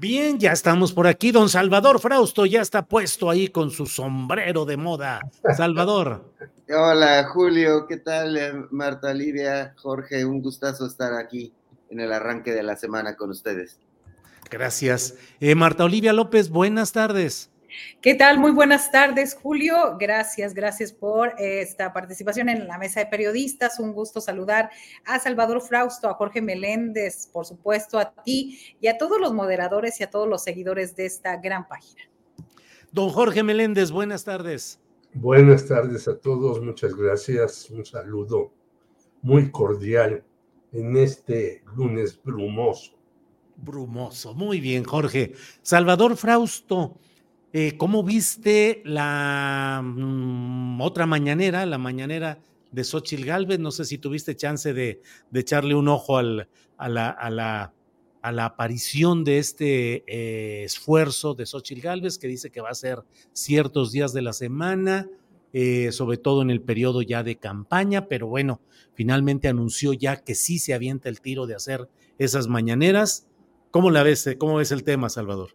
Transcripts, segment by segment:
Bien, ya estamos por aquí. Don Salvador Frausto ya está puesto ahí con su sombrero de moda. Salvador. Hola, Julio. ¿Qué tal, eh, Marta Olivia? Jorge, un gustazo estar aquí en el arranque de la semana con ustedes. Gracias. Eh, Marta Olivia López, buenas tardes. ¿Qué tal? Muy buenas tardes, Julio. Gracias, gracias por esta participación en la mesa de periodistas. Un gusto saludar a Salvador Frausto, a Jorge Meléndez, por supuesto, a ti y a todos los moderadores y a todos los seguidores de esta gran página. Don Jorge Meléndez, buenas tardes. Buenas tardes a todos, muchas gracias. Un saludo muy cordial en este lunes brumoso. Brumoso, muy bien, Jorge. Salvador Frausto. Eh, ¿Cómo viste la mm, otra mañanera, la mañanera de Xochil Gálvez? No sé si tuviste chance de, echarle un ojo a, la, aparición de este eh, esfuerzo de Xochil Gálvez, que dice que va a ser ciertos días de la semana, eh, sobre todo en el periodo ya de campaña, pero bueno, finalmente anunció ya que sí se avienta el tiro de hacer esas mañaneras. ¿Cómo la ves? ¿Cómo ves el tema, Salvador?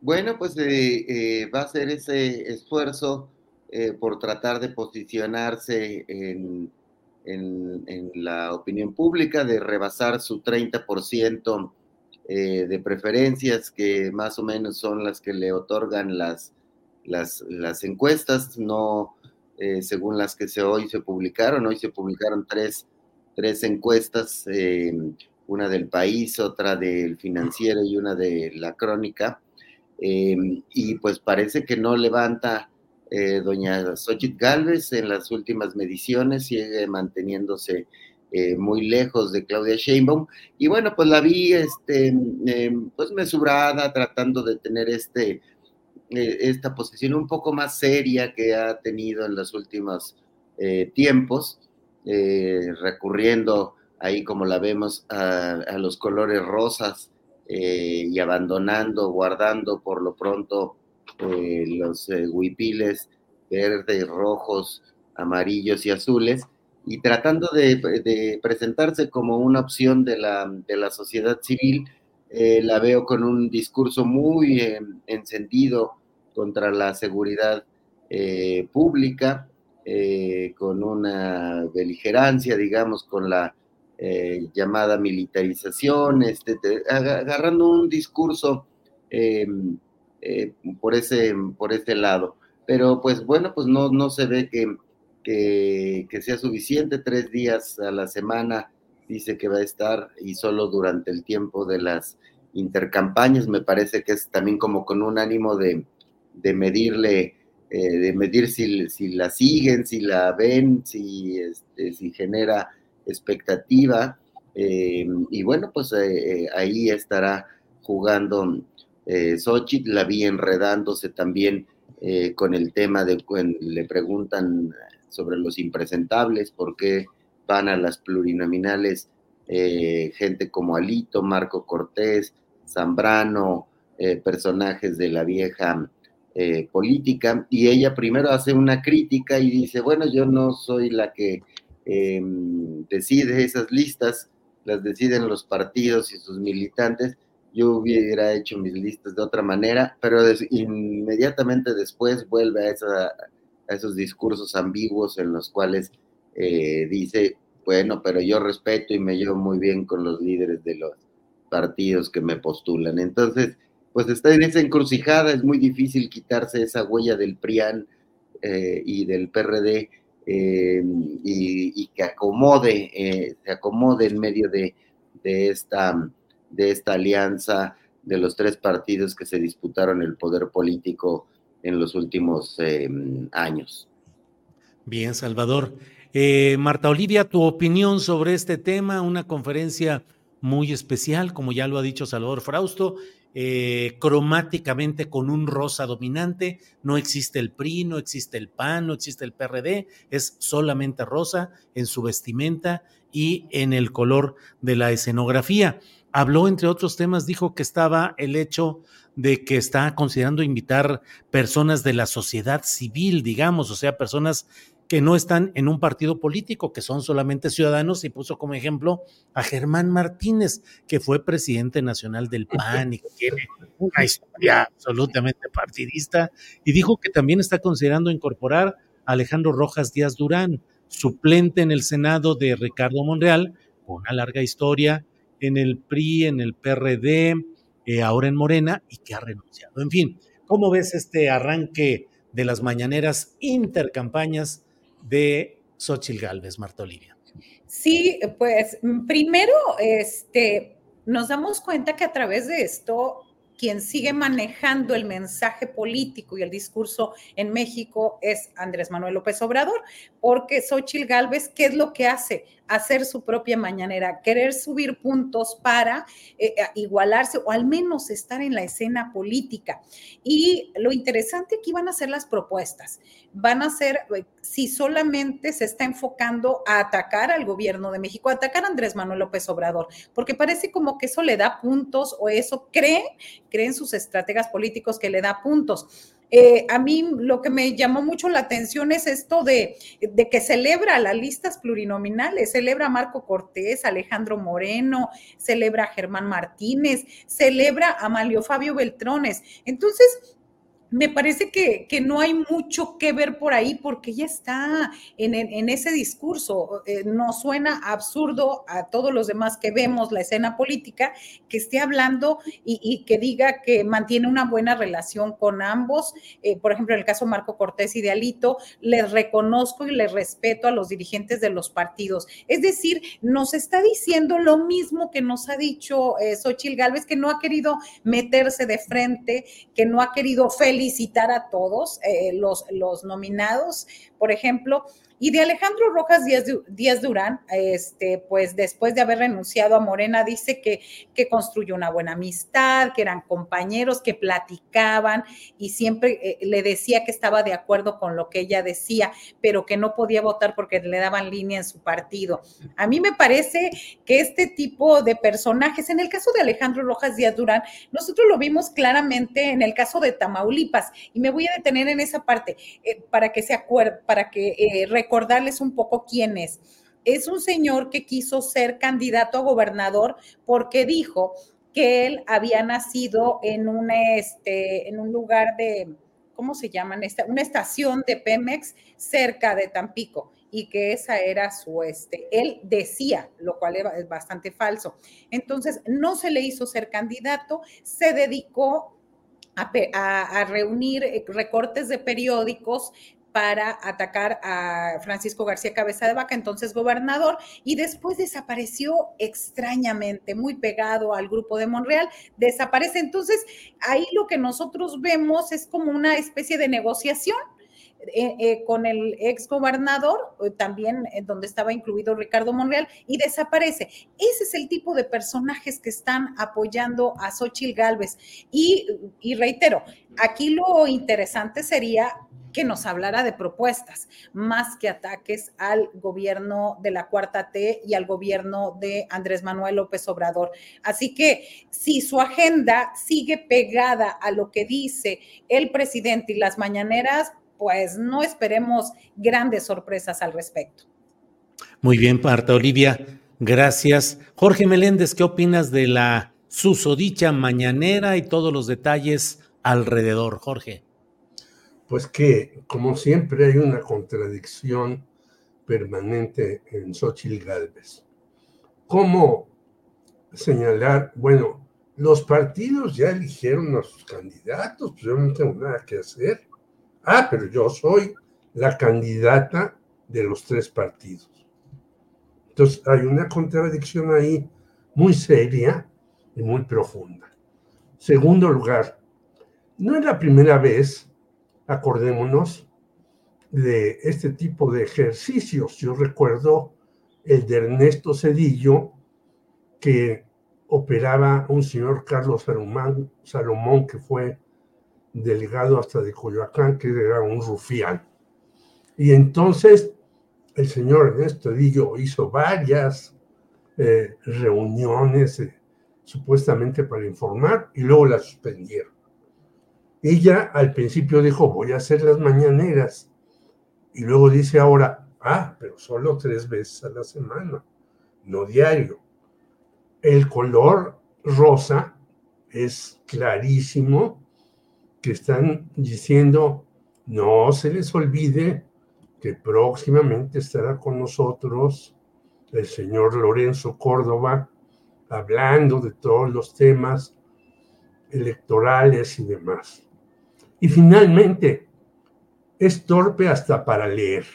Bueno, pues eh, eh, va a ser ese esfuerzo eh, por tratar de posicionarse en, la opinión pública, de rebasar su 30% de preferencias, que más o menos son las que le otorgan las, las, las encuestas, no según las que se, hoy se publicaron. Hoy se publicaron tres, tres encuestas, una del país, otra del financiero y una de la crónica Em, y pues parece que no levanta eh, doña Xochitl Galvez en las últimas mediciones, sigue manteniéndose eh, muy lejos de Claudia Sheinbaum. Y bueno, pues la vi este, em, pues mesurada, tratando de tener este, eh, esta posición un poco más seria que ha tenido en los últimos tiempos, recurriendo ahí como la vemos a los colores rosas eh, y abandonando, guardando por lo pronto eh, los eh, huipiles verdes, rojos, amarillos y azules, y tratando de, presentarse como una opción de la, de la sociedad civil, la veo con un discurso muy encendido contra la seguridad pública, con una beligerancia, digamos, con la eh, llamada militarización, este, agarrando un discurso em, eh, por, ese, por ese lado. Pero pues bueno, pues no, no se ve que, que, sea suficiente, tres días a la semana dice que va a estar y solo durante el tiempo de las intercampañas, me parece que es también como con un ánimo de, de medirle, eh, de medir si, si, la siguen, si la ven, si, este, si genera expectativa. Eh, y bueno, pues eh, eh, ahí estará jugando eh, Xochitl, la vi enredándose también con el tema de cuando le preguntan sobre los impresentables, por qué van a las plurinominales gente como Alito, Marco Cortés, Zambrano, personajes de la vieja política, y ella primero hace una crítica y dice, bueno, yo no soy la que Em, decide esas listas, las deciden los partidos y sus militantes. yo hubiera hecho mis listas de otra manera, pero inmediatamente después vuelve a, esos discursos ambiguos en los cuales eh, dice, bueno, pero yo respeto y me llevo muy bien con los líderes de los partidos que me postulan. Entonces, pues está en esa encrucijada, es muy difícil quitarse esa huella del PRIAN eh, y del PRD eh, y, que acomode, eh, se acomode en medio de, esta, de esta alianza de los tres partidos que se disputaron el poder político en los últimos años. Bien, Salvador. Marta Olivia, tu opinión sobre este tema, una conferencia muy especial, como ya lo ha dicho Salvador Frausto, eh, cromáticamente con un rosa dominante, no existe el PRI, no existe el PAN, no existe el PRD, es solamente rosa en su vestimenta y en el color de la escenografía. Habló, entre otros temas, dijo que estaba el hecho de que está considerando invitar personas de la sociedad civil, digamos, o sea, personas que no están en un partido político, que son solamente ciudadanos, y puso como ejemplo a Germán Martínez, que fue presidente nacional del PAN y que tiene una historia absolutamente partidista, y dijo que también está considerando incorporar a Alejandro Rojas Díaz Durán, suplente en el Senado de Ricardo Monreal, con una larga historia en el PRI, en el PRD, eh, ahora en Morena, y que ha renunciado. En fin, ¿cómo ves este arranque de las mañaneras intercampañas? De Xochil Gálvez, Marta Olivia. Sí, pues primero, este, nos damos cuenta que a través de esto quien sigue manejando el mensaje político y el discurso en México es Andrés Manuel López Obrador, porque Xochil Gálvez, ¿qué es lo que hace? Hacer su propia mañanera, querer subir puntos para eh, igualarse o al menos estar en la escena política. Y lo interesante aquí van a ser las propuestas. Van a ser, eh, si solamente se está enfocando a atacar al gobierno de México, a atacar a Andrés Manuel López Obrador, porque parece como que eso le da puntos o eso cree, creen sus estrategas políticos que le da puntos eh, a mí lo que me llamó mucho la atención es esto de, que celebra las listas plurinominales, celebra a Marco Cortés, Alejandro Moreno, celebra a Germán Martínez, celebra a Malio Fabio Beltrones. Entonces, me parece que, no hay mucho que ver por ahí porque ya está en, ese discurso. Eh, no suena absurdo a todos los demás que vemos la escena política que esté hablando y, que diga que mantiene una buena relación con ambos. Eh, por ejemplo, en el caso Marco Cortés y de Alito, les reconozco y les respeto a los dirigentes de los partidos. Es decir, nos está diciendo lo mismo que nos ha dicho eh, Xochil Gálvez, que no ha querido meterse de frente, que no ha querido felicitar felicitar a todos eh, los, los nominados, por ejemplo, y de Alejandro Rojas Díaz, Durán, este, pues después de haber renunciado a Morena, dice que, que construyó una buena amistad, que eran compañeros, que platicaban y siempre eh, le decía que estaba de acuerdo con lo que ella decía, pero que no podía votar porque le daban línea en su partido. A mí me parece que este tipo de personajes, en el caso de Alejandro Rojas Díaz Durán, nosotros lo vimos claramente en el caso de Tamaulipas y me voy a detener en esa parte eh, para que se acuerde, para que eh, recordarles un poco quién es. Es un señor que quiso ser candidato a gobernador porque dijo que él había nacido en un, este, en un lugar de, ¿cómo se llaman? Una estación de Pemex cerca de Tampico y que esa era su, este, él decía, lo cual es bastante falso. Entonces, no se le hizo ser candidato, se dedicó a, a, reunir eh, recortes de periódicos para atacar a Francisco García Cabeza de Vaca, entonces gobernador, y después desapareció extrañamente, muy pegado al grupo de Monreal, desaparece. Entonces, ahí lo que nosotros vemos es como una especie de negociación. Eh, eh, con el ex gobernador, eh, también donde estaba incluido Ricardo Monreal, y desaparece. Ese es el tipo de personajes que están apoyando a Xochitl Gálvez. Y, y reitero, aquí lo interesante sería que nos hablara de propuestas, más que ataques al gobierno de la Cuarta T y al gobierno de Andrés Manuel López Obrador. Así que si su agenda sigue pegada a lo que dice el presidente y las mañaneras, pues no esperemos grandes sorpresas al respecto. Muy bien, Marta Olivia, gracias. Jorge Meléndez, ¿qué opinas de la susodicha mañanera y todos los detalles alrededor, Jorge? Pues que, como siempre, hay una contradicción permanente en Xochitl Galvez. ¿Cómo señalar? Bueno, los partidos ya eligieron a sus candidatos, pues yo no tengo nada que hacer. Ah, pero yo soy la candidata de los tres partidos. Entonces hay una contradicción ahí muy seria y muy profunda. Segundo lugar, no es la primera vez, acordémonos, de este tipo de ejercicios. Yo recuerdo el de Ernesto Cedillo, que operaba un señor Carlos Salomón, Salomón que fue delegado hasta de Coyoacán, que era un rufián. Y entonces el señor Ernesto Cedillo hizo varias eh, reuniones eh, supuestamente para informar y luego la suspendieron. Ella al principio dijo, voy a hacer las mañaneras. Y luego dice ahora, ah, pero solo tres veces a la semana, no diario. El color rosa es clarísimo que están diciendo, no se les olvide que próximamente estará con nosotros el señor Lorenzo Córdoba, hablando de todos los temas electorales y demás. Y finalmente, es torpe hasta para leer.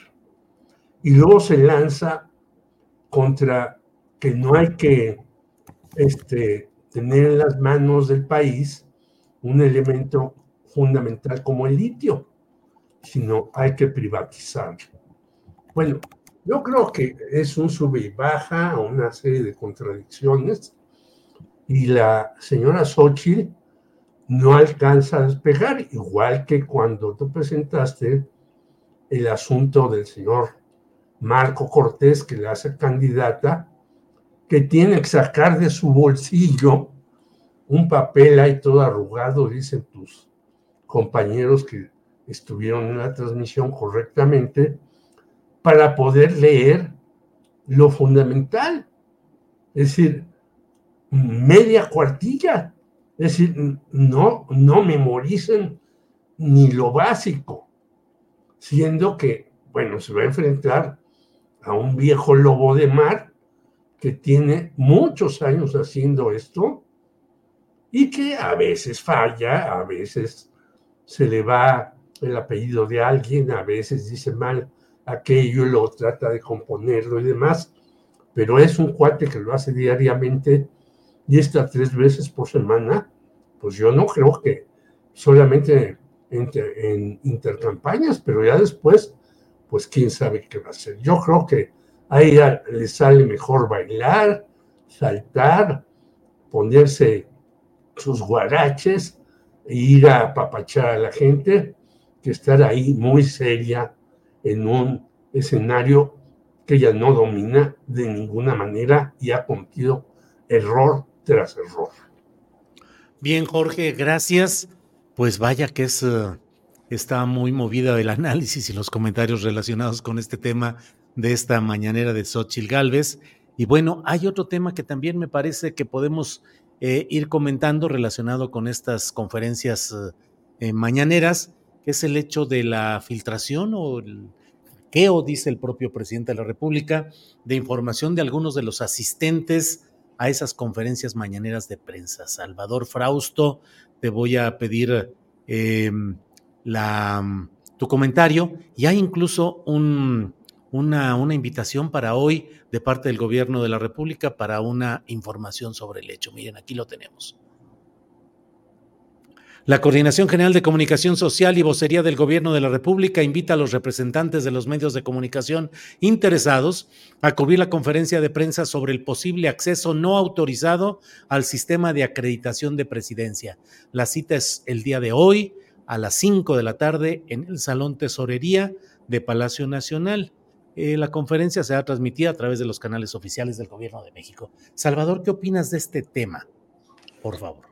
Y luego se lanza contra que no hay que este, tener en las manos del país un elemento fundamental como el litio, sino hay que privatizarlo. Bueno, yo creo que es un sube y baja, una serie de contradicciones, y la señora Xochitl no alcanza a despegar, igual que cuando tú presentaste el asunto del señor Marco Cortés, que le hace candidata, que tiene que sacar de su bolsillo un papel ahí todo arrugado, dicen tus compañeros que estuvieron en la transmisión correctamente, para poder leer lo fundamental. Es decir, media cuartilla. Es decir, no, no memoricen ni lo básico, siendo que, bueno, se va a enfrentar a un viejo lobo de mar que tiene muchos años haciendo esto y que a veces falla, a veces se le va el apellido de alguien, a veces dice mal aquello, lo trata de componerlo y demás, pero es un cuate que lo hace diariamente y está tres veces por semana, pues yo no creo que solamente en, intercampañas, pero ya después, pues quién sabe qué va a hacer. Yo creo que a ella le sale mejor bailar, saltar, ponerse sus guaraches ir a apapachar a la gente, que estar ahí muy seria en un escenario que ella no domina de ninguna manera y ha cometido error tras error. Bien, Jorge, gracias. Pues vaya que es, eh, está muy movida el análisis y los comentarios relacionados con este tema de esta mañanera de Xochil Gálvez. Y bueno, hay otro tema que también me parece que podemos eh, ir comentando relacionado con estas conferencias eh, mañaneras, que es el hecho de la filtración o el hackeo, dice el propio presidente de la República, de información de algunos de los asistentes a esas conferencias mañaneras de prensa. Salvador Frausto, te voy a pedir em, tu comentario. Y hay incluso un, una, una, invitación para hoy de parte del gobierno de la República para una información sobre el hecho. Miren, aquí lo tenemos. La Coordinación General de Comunicación Social y Vocería del Gobierno de la República invita a los representantes de los medios de comunicación interesados a cubrir la conferencia de prensa sobre el posible acceso no autorizado al sistema de acreditación de presidencia. La cita es el día de hoy a las 5 de la tarde en el Salón Tesorería de Palacio Nacional. Eh, la conferencia será transmitida a través de los canales oficiales del Gobierno de México. Salvador, ¿qué opinas de este tema? Por favor.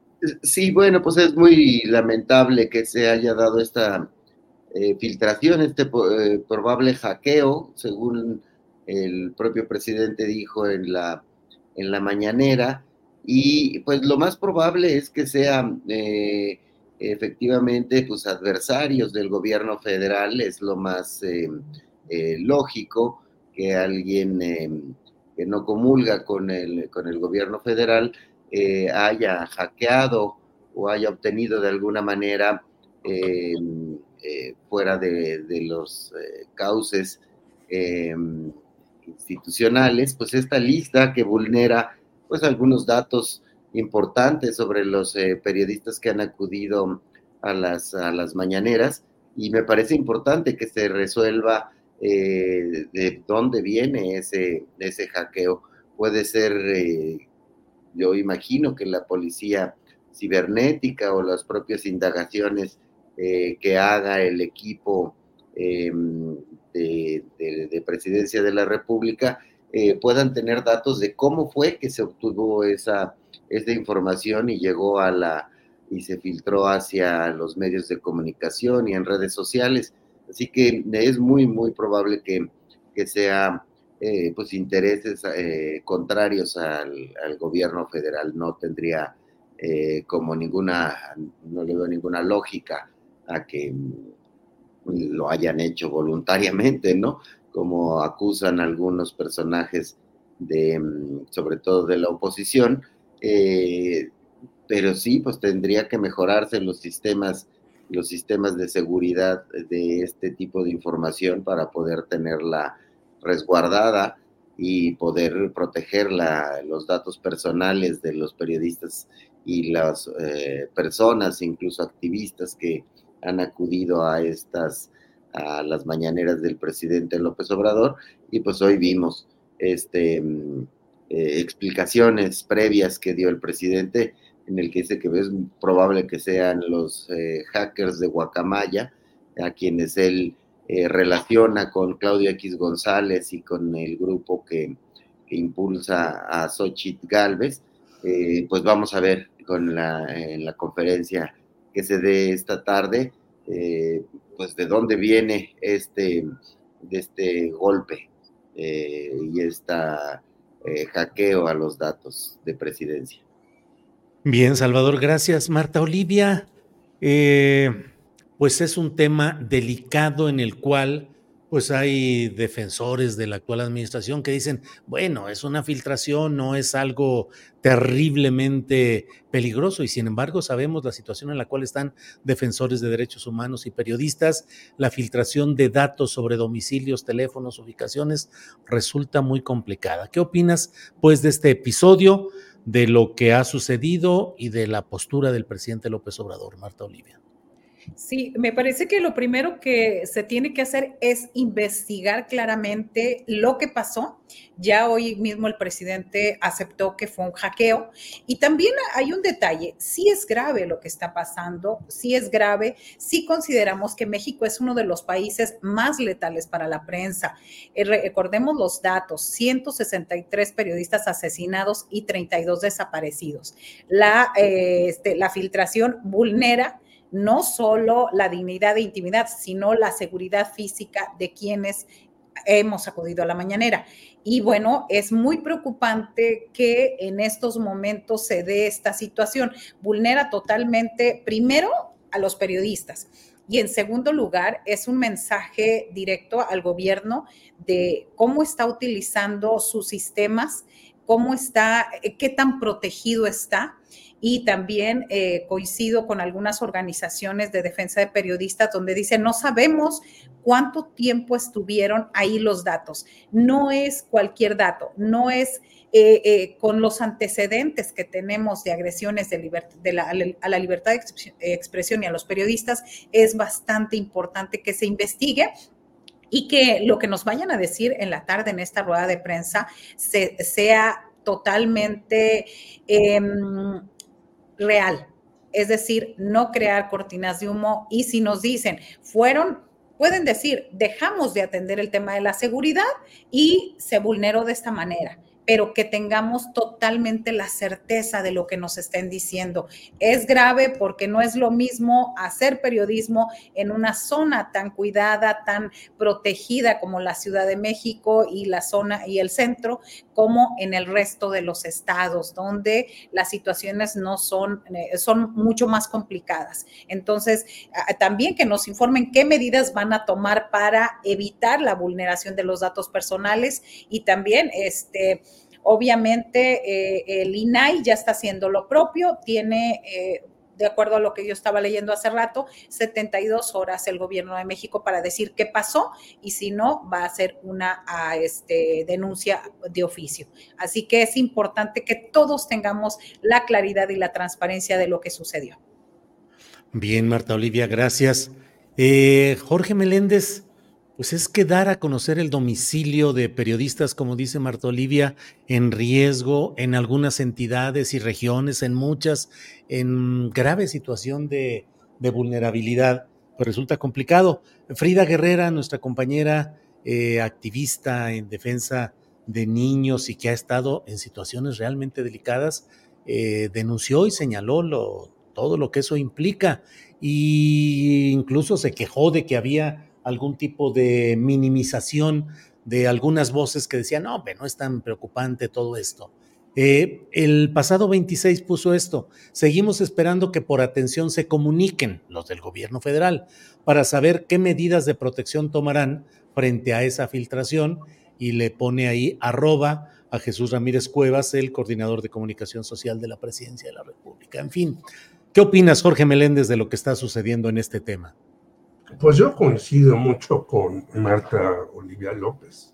Sí, bueno, pues es muy lamentable que se haya dado esta eh, filtración, este eh, probable hackeo, según el propio presidente dijo en la, en la mañanera, y pues lo más probable es que sean efectivamente pues adversarios del gobierno federal, es lo más eh, eh, lógico que alguien que no comulga con el, con el gobierno federal haya hackeado o haya obtenido de alguna manera fuera de, de los cauces institucionales, pues esta lista que vulnera pues algunos datos importantes sobre los eh, periodistas que han acudido a las, a las mañaneras. Y me parece importante que se resuelva eh, de dónde viene ese, ese hackeo. Puede ser, eh, yo imagino que la policía cibernética o las propias indagaciones que haga el equipo em, de, de, presidencia de la República eh, puedan tener datos de cómo fue que se obtuvo esa, esa información y llegó a la y se filtró hacia los medios de comunicación y en redes sociales. Así que es muy, muy probable que, que sea eh, pues intereses eh, contrarios al, al, gobierno federal. No tendría como ninguna, no le veo ninguna lógica a que lo hayan hecho voluntariamente, ¿no? como acusan algunos personajes de, sobre todo de la oposición, eh, pero sí, pues tendría que mejorarse los sistemas, los sistemas de seguridad de este tipo de información para poder tenerla resguardada y poder proteger los datos personales de los periodistas y las eh, personas, incluso activistas que han acudido a estas a las mañaneras del presidente López Obrador. Y pues hoy vimos este, mm, eh, explicaciones previas que dio el presidente en el que dice que es probable que sean los eh, hackers de Guacamaya, a quienes él eh, relaciona con Claudio X González y con el grupo que, impulsa a Xochitl Galvez, pues vamos a ver con la, en la conferencia que se dé esta tarde, pues de dónde viene este, de este golpe eh, y este hackeo a los datos de presidencia. Bien, Salvador, gracias. Marta Olivia, eh, pues es un tema delicado en el cual pues hay defensores de la actual administración que dicen, bueno, es una filtración, no es algo terriblemente peligroso y sin embargo sabemos la situación en la cual están defensores de derechos humanos y periodistas, la filtración de datos sobre domicilios, teléfonos, ubicaciones resulta muy complicada. ¿Qué opinas pues de este episodio, de lo que ha sucedido y de la postura del presidente López Obrador, Marta Olivia? Sí, me parece que lo primero que se tiene que hacer es investigar claramente lo que pasó. Ya hoy mismo el presidente aceptó que fue un hackeo. Y también hay un detalle, sí es grave lo que está pasando, sí es grave, sí consideramos que México es uno de los países más letales para la prensa. Eh, recordemos los datos, 163 periodistas asesinados y 32 desaparecidos. La, eh, este, la filtración vulnera no solo la dignidad e intimidad, sino la seguridad física de quienes hemos acudido a la mañanera. Y bueno, es muy preocupante que en estos momentos se dé esta situación. Vulnera totalmente, primero, a los periodistas. Y en segundo lugar, es un mensaje directo al gobierno de cómo está utilizando sus sistemas, cómo está, qué tan protegido está y también eh, coincido con algunas organizaciones de defensa de periodistas donde dicen, no sabemos cuánto tiempo estuvieron ahí los datos. No es cualquier dato, no es eh, eh, con los antecedentes que tenemos de agresiones a la libertad de expresión y a los periodistas, es bastante importante que se investigue y que lo que nos vayan a decir en la tarde en esta rueda de prensa sea totalmente em, real. Es decir, no crear cortinas de humo y si nos dicen, fueron, pueden decir, dejamos de atender el tema de la seguridad y se vulneró de esta manera pero que tengamos totalmente la certeza de lo que nos estén diciendo. Es grave porque no es lo mismo hacer periodismo en una zona tan cuidada, tan protegida como la Ciudad de México y la zona y el centro, como en el resto de los estados, donde las situaciones no son, eh, son mucho más complicadas. Entonces, también que nos informen qué medidas van a tomar para evitar la vulneración de los datos personales y también, este, obviamente, eh, el INAI ya está haciendo lo propio, tiene... Eh, de acuerdo a lo que yo estaba leyendo hace rato, 72 horas el gobierno de México para decir qué pasó y si no, va a hacer una este, denuncia de oficio. Así que es importante que todos tengamos la claridad y la transparencia de lo que sucedió. Bien, Marta Olivia, gracias. Eh, Jorge Meléndez, pues es que dar a conocer el domicilio de periodistas, como dice Marta Olivia, en riesgo en algunas entidades y regiones, en muchas, en grave situación de, vulnerabilidad, pues resulta complicado. Frida Guerrera, nuestra compañera eh, activista en defensa de niños y que ha estado en situaciones realmente delicadas, eh, denunció y señaló todo lo que eso implica. Y incluso se quejó de que había algún tipo de minimización de algunas voces que decían, no, no es tan preocupante todo esto. Eh, el pasado 26 puso esto, seguimos esperando que por atención se comuniquen los del gobierno federal para saber qué medidas de protección tomarán frente a esa filtración y le pone ahí arroba a Jesús Ramírez Cuevas, el coordinador de comunicación social de la presidencia de la República. En fin, ¿Qué opinas, Jorge Meléndez, de lo que está sucediendo en este tema? Pues yo coincido mucho con Marta Olivia López.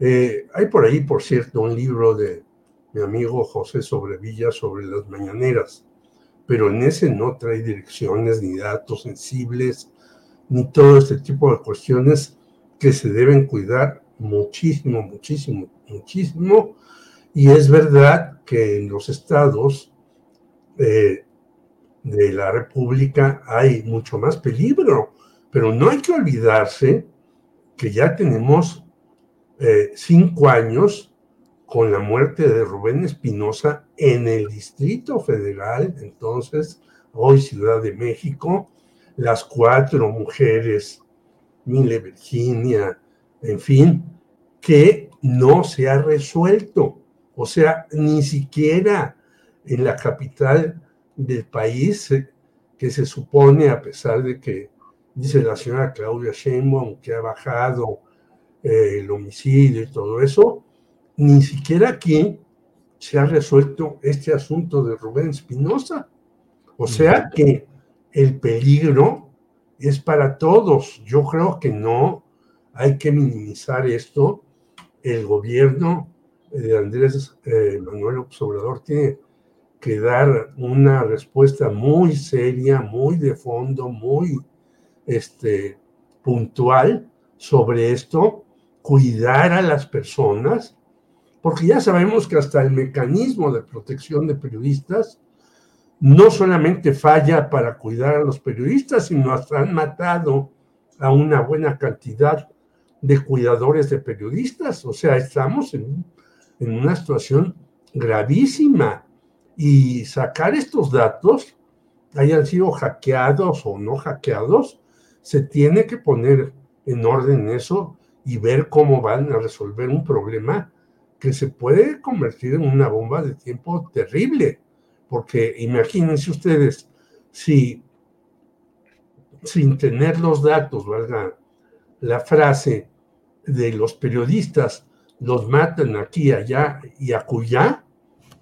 Eh, hay por ahí, por cierto, un libro de mi amigo José Sobrevilla sobre las mañaneras, pero en ese no trae direcciones ni datos sensibles, ni todo este tipo de cuestiones que se deben cuidar muchísimo, muchísimo, muchísimo. Y es verdad que en los estados eh, de la República hay mucho más peligro, pero no hay que olvidarse que ya tenemos eh, cinco años con la muerte de Rubén Espinosa en el Distrito Federal, entonces, hoy Ciudad de México, las cuatro mujeres, Mile Virginia, en fin, que no se ha resuelto. O sea, ni siquiera en la capital del país eh, que se supone, a pesar de que dice la señora Claudia Sheinbaum que ha bajado eh, el homicidio y todo eso, ni siquiera aquí se ha resuelto este asunto de Rubén Espinosa. O sea que el peligro es para todos. Yo creo que no hay que minimizar esto. El gobierno de Andrés eh, Manuel Obrador tiene que dar una respuesta muy seria, muy de fondo, muy este, puntual sobre esto, cuidar a las personas, porque ya sabemos que hasta el mecanismo de protección de periodistas no solamente falla para cuidar a los periodistas, sino hasta han matado a una buena cantidad de cuidadores de periodistas. O sea, estamos en, en una situación gravísima y sacar estos datos, hayan sido hackeados o no hackeados, se tiene que poner en orden eso y ver cómo van a resolver un problema que se puede convertir en una bomba de tiempo terrible. Porque imagínense ustedes, si sin tener los datos, valga la frase de los periodistas, los matan aquí, allá y acullá,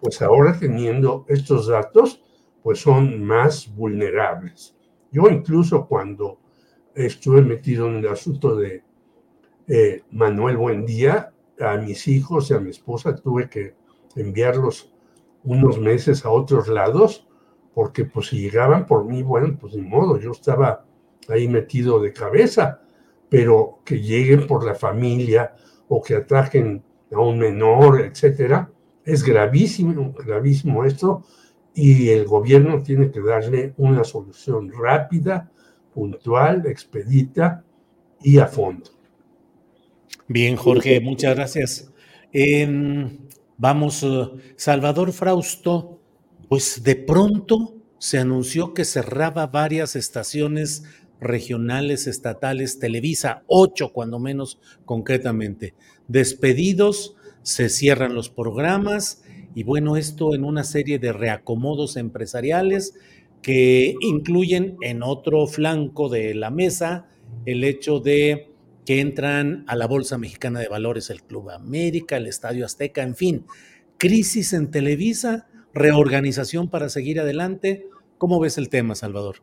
pues ahora teniendo estos datos, pues son más vulnerables. Yo incluso cuando estuve metido en el asunto de eh, Manuel Buendía, a mis hijos y a mi esposa tuve que enviarlos unos meses a otros lados, porque pues si llegaban por mí, bueno, pues ni modo, yo estaba ahí metido de cabeza, pero que lleguen por la familia o que ataquen a un menor, etcétera, es gravísimo, gravísimo esto y el gobierno tiene que darle una solución rápida, puntual, expedita y a fondo. Bien, Jorge, muchas gracias. Vamos, eh, Salvador Frausto, pues de pronto se anunció que cerraba varias estaciones regionales, estatales, Televisa, ocho cuando menos concretamente. Despedidos, se cierran los programas y bueno, esto en una serie de reacomodos empresariales que incluyen en otro flanco de la mesa el hecho de que entran a la Bolsa Mexicana de Valores el Club América, el Estadio Azteca, en fin, crisis en Televisa, reorganización para seguir adelante. ¿Cómo ves el tema, Salvador?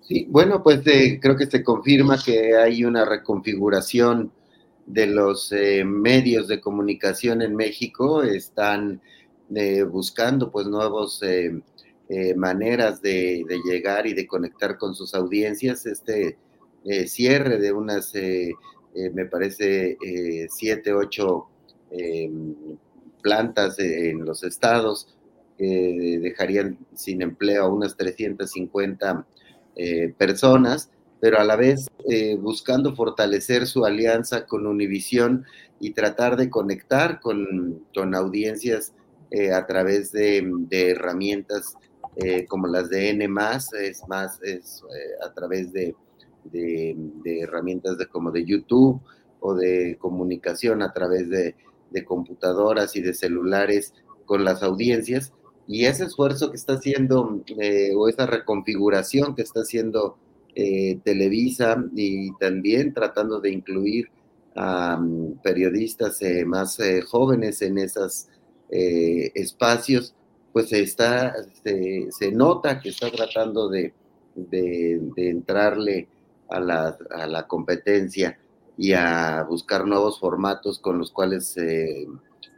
Sí, bueno, pues eh, creo que se confirma que hay una reconfiguración de los eh, medios de comunicación en México. Están eh, buscando pues nuevas maneras de, de, llegar y de conectar con sus audiencias. Este eh, cierre de unas, eh, eh, me parece, siete, ocho plantas en los estados, dejarían sin empleo a unas 350 personas, pero a la vez buscando fortalecer su alianza con Univisión y tratar de conectar con, con audiencias a través de, herramientas como las de N, es más, es a través de herramientas de, como de YouTube o de comunicación a través de, computadoras y de celulares con las audiencias. Y ese esfuerzo que está haciendo, eh, o esa reconfiguración que está haciendo eh, Televisa y también tratando de incluir a mm, periodistas eh, más jóvenes en esos espacios, pues está, se, nota que está tratando de, de entrarle a la, a la competencia y a buscar nuevos formatos con los cuales eh,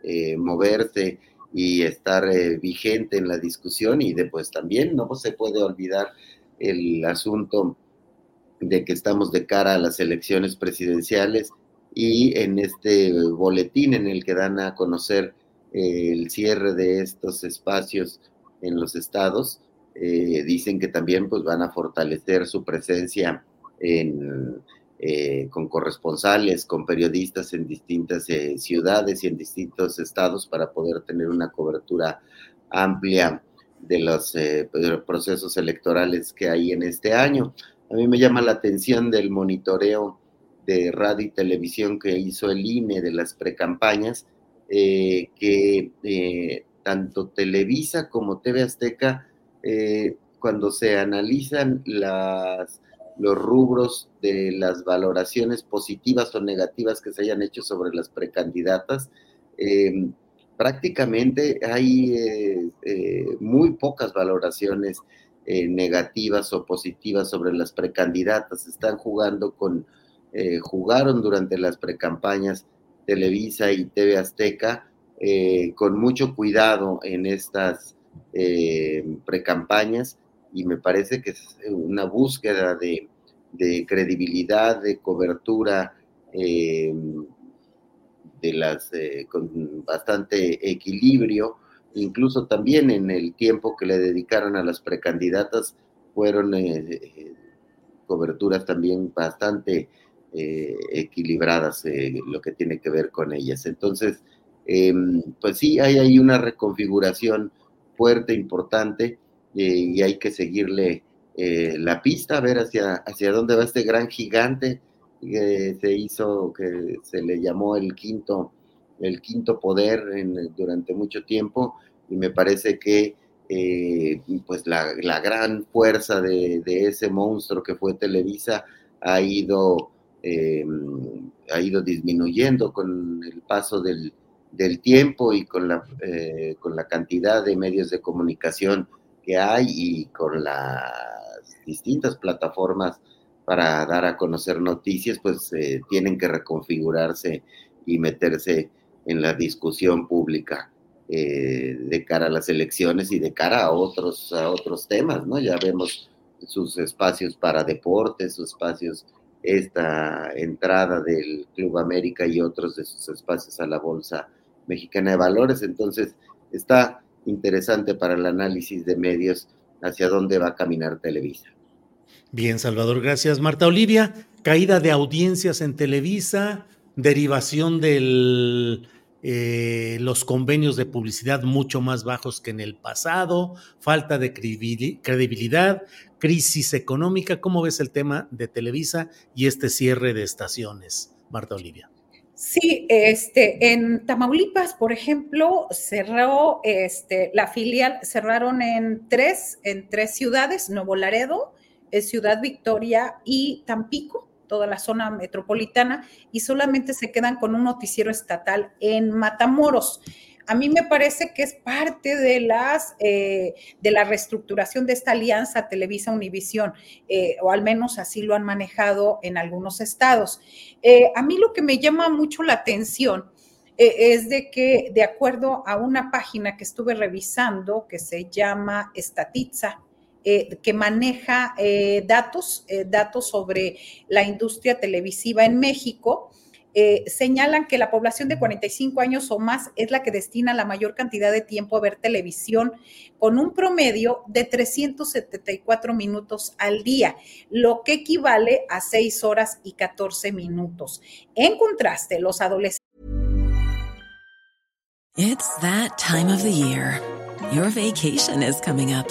eh, moverse y estar eh, vigente en la discusión y después también no se puede olvidar el asunto de que estamos de cara a las elecciones presidenciales y en este boletín en el que dan a conocer el cierre de estos espacios en los estados, dicen que también pues van a fortalecer su presencia eh, con corresponsales, con periodistas en distintas eh, ciudades y en distintos estados para poder tener una cobertura amplia de los eh, procesos electorales que hay en este año. A mí me llama la atención del monitoreo de radio y televisión que hizo el INE de las precampañas, que tanto Televisa como TV Azteca, cuando se analizan los rubros de las valoraciones positivas o negativas que se hayan hecho sobre las precandidatas. Em, prácticamente hay eh, eh, muy pocas valoraciones eh, negativas o positivas sobre las precandidatas. Están jugando con, jugaron durante las precampañas Televisa y TV Azteca con mucho cuidado en estas precampañas y me parece que es una búsqueda de, credibilidad, de cobertura, eh, de las, eh, con bastante equilibrio, incluso también en el tiempo que le dedicaron a las precandidatas fueron eh, coberturas también bastante equilibradas, lo que tiene que ver con ellas. Entonces, em, pues sí, hay ahí una reconfiguración fuerte, importante, y hay que seguirle eh, la pista, a ver hacia, hacia dónde va este gran gigante que se hizo, que se le llamó el quinto, el quinto poder durante mucho tiempo, y me parece que eh, pues la, gran fuerza de, ese monstruo que fue Televisa ha ido, eh, ha ido disminuyendo con el paso del, del tiempo y con la, con la cantidad de medios de comunicación que hay y con las distintas plataformas para dar a conocer noticias, pues eh, tienen que reconfigurarse y meterse en la discusión pública eh, de cara a las elecciones y de cara a otros, a otros temas, ¿no? Ya vemos sus espacios para deportes, sus espacios, esta entrada del Club América y otros de sus espacios a la Bolsa Mexicana de Valores. Entonces, está interesante para el análisis de medios hacia dónde va a caminar Televisa. Bien, Salvador, gracias. Marta Olivia, caída de audiencias en Televisa, derivación del eh, los convenios de publicidad mucho más bajos que en el pasado, falta de credibilidad, crisis económica. ¿Cómo ves el tema de Televisa y este cierre de estaciones, Marta Olivia? Sí, este, en Tamaulipas, por ejemplo, cerró este, la filial, cerraron en tres, en tres ciudades, Nuevo Laredo, Ciudad Victoria y Tampico toda la zona metropolitana y solamente se quedan con un noticiero estatal en Matamoros. A mí me parece que es parte de las eh, de la reestructuración de esta alianza Televisa Univisión, eh, o al menos así lo han manejado en algunos estados. Eh, a mí lo que me llama mucho la atención es de que, de acuerdo a una página que estuve revisando que se llama Estatitza, eh, que maneja eh, datos, eh, datos sobre la industria televisiva en México. señalan que la población de 45 años o más es la que destina la mayor cantidad de tiempo a ver televisión, con un promedio de 374 minutos al día, lo que equivale a 6 horas y 14 minutos. En contraste, los adolescentes. It's that time of the year. Your vacation is coming up.